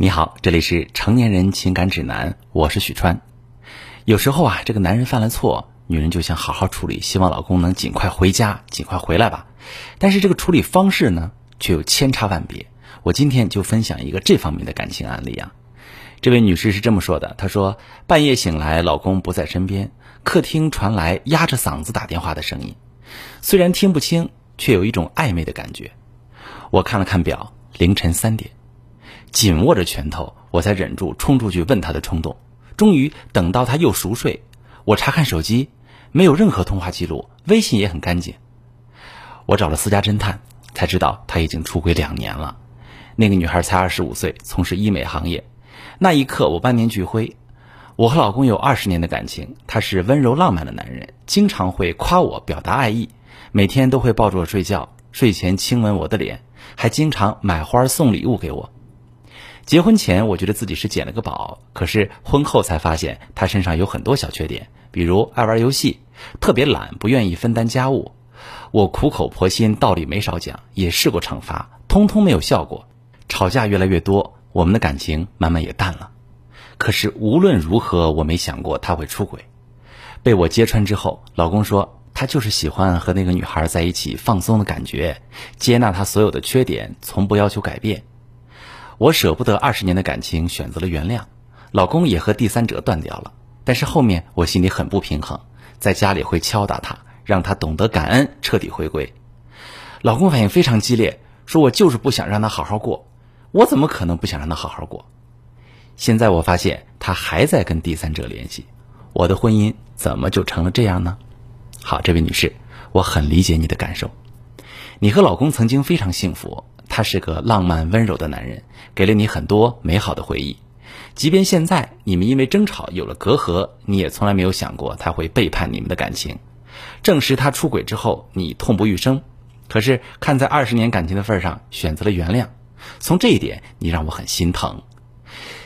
你好，这里是成年人情感指南，我是许川。有时候啊，这个男人犯了错，女人就想好好处理，希望老公能尽快回家，尽快回来吧。但是这个处理方式呢，却有千差万别。我今天就分享一个这方面的感情案例啊。这位女士是这么说的：“她说半夜醒来，老公不在身边，客厅传来压着嗓子打电话的声音，虽然听不清，却有一种暧昧的感觉。我看了看表，凌晨三点。”紧握着拳头，我才忍住冲出去问他的冲动。终于等到他又熟睡，我查看手机，没有任何通话记录，微信也很干净。我找了私家侦探，才知道他已经出轨两年了。那个女孩才二十五岁，从事医美行业。那一刻，我万念俱灰。我和老公有二十年的感情，他是温柔浪漫的男人，经常会夸我，表达爱意，每天都会抱着我睡觉，睡前亲吻我的脸，还经常买花送礼物给我。结婚前，我觉得自己是捡了个宝，可是婚后才发现他身上有很多小缺点，比如爱玩游戏，特别懒，不愿意分担家务。我苦口婆心，道理没少讲，也试过惩罚，通通没有效果。吵架越来越多，我们的感情慢慢也淡了。可是无论如何，我没想过他会出轨。被我揭穿之后，老公说他就是喜欢和那个女孩在一起放松的感觉，接纳他所有的缺点，从不要求改变。我舍不得二十年的感情，选择了原谅，老公也和第三者断掉了。但是后面我心里很不平衡，在家里会敲打他，让他懂得感恩，彻底回归。老公反应非常激烈，说我就是不想让他好好过。我怎么可能不想让他好好过？现在我发现他还在跟第三者联系，我的婚姻怎么就成了这样呢？好，这位女士，我很理解你的感受，你和老公曾经非常幸福。他是个浪漫温柔的男人，给了你很多美好的回忆。即便现在你们因为争吵有了隔阂，你也从来没有想过他会背叛你们的感情。证实他出轨之后，你痛不欲生。可是看在二十年感情的份上，选择了原谅。从这一点，你让我很心疼。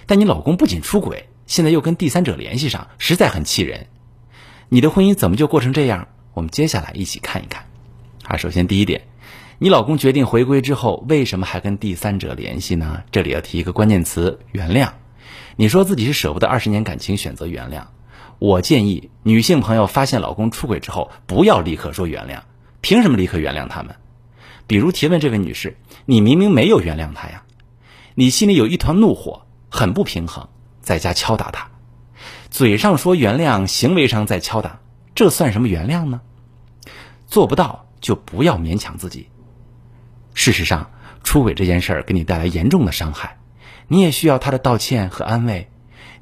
但你老公不仅出轨，现在又跟第三者联系上，实在很气人。你的婚姻怎么就过成这样？我们接下来一起看一看。啊，首先第一点。你老公决定回归之后，为什么还跟第三者联系呢？这里要提一个关键词：原谅。你说自己是舍不得二十年感情，选择原谅。我建议女性朋友发现老公出轨之后，不要立刻说原谅。凭什么立刻原谅他们？比如提问这位女士，你明明没有原谅他呀，你心里有一团怒火，很不平衡，在家敲打他，嘴上说原谅，行为上在敲打，这算什么原谅呢？做不到就不要勉强自己。事实上，出轨这件事儿给你带来严重的伤害，你也需要他的道歉和安慰。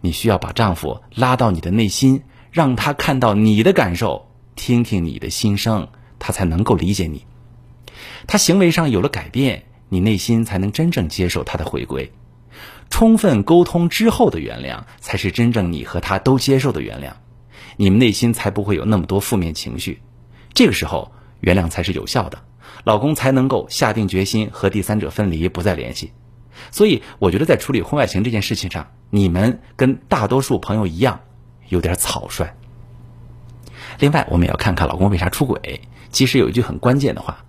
你需要把丈夫拉到你的内心，让他看到你的感受，听听你的心声，他才能够理解你。他行为上有了改变，你内心才能真正接受他的回归。充分沟通之后的原谅，才是真正你和他都接受的原谅，你们内心才不会有那么多负面情绪。这个时候，原谅才是有效的。老公才能够下定决心和第三者分离，不再联系。所以，我觉得在处理婚外情这件事情上，你们跟大多数朋友一样，有点草率。另外，我们也要看看老公为啥出轨。其实有一句很关键的话，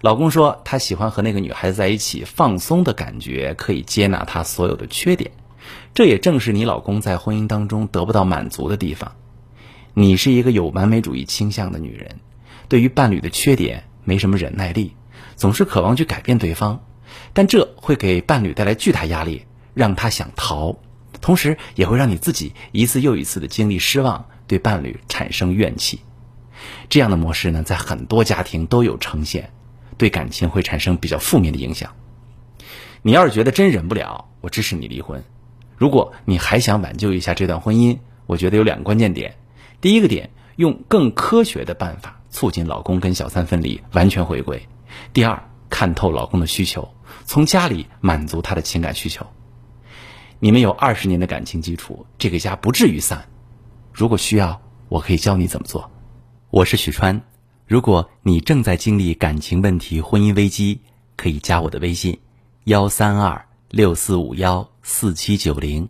老公说他喜欢和那个女孩子在一起放松的感觉，可以接纳他所有的缺点。这也正是你老公在婚姻当中得不到满足的地方。你是一个有完美主义倾向的女人，对于伴侣的缺点。没什么忍耐力，总是渴望去改变对方，但这会给伴侣带来巨大压力，让他想逃，同时也会让你自己一次又一次的经历失望，对伴侣产生怨气。这样的模式呢，在很多家庭都有呈现，对感情会产生比较负面的影响。你要是觉得真忍不了，我支持你离婚。如果你还想挽救一下这段婚姻，我觉得有两个关键点。第一个点，用更科学的办法。促进老公跟小三分离，完全回归。第二，看透老公的需求，从家里满足他的情感需求。你们有二十年的感情基础，这个家不至于散。如果需要，我可以教你怎么做。我是许川。如果你正在经历感情问题、婚姻危机，可以加我的微信：幺三二六四五幺四七九零，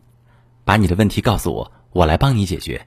把你的问题告诉我，我来帮你解决。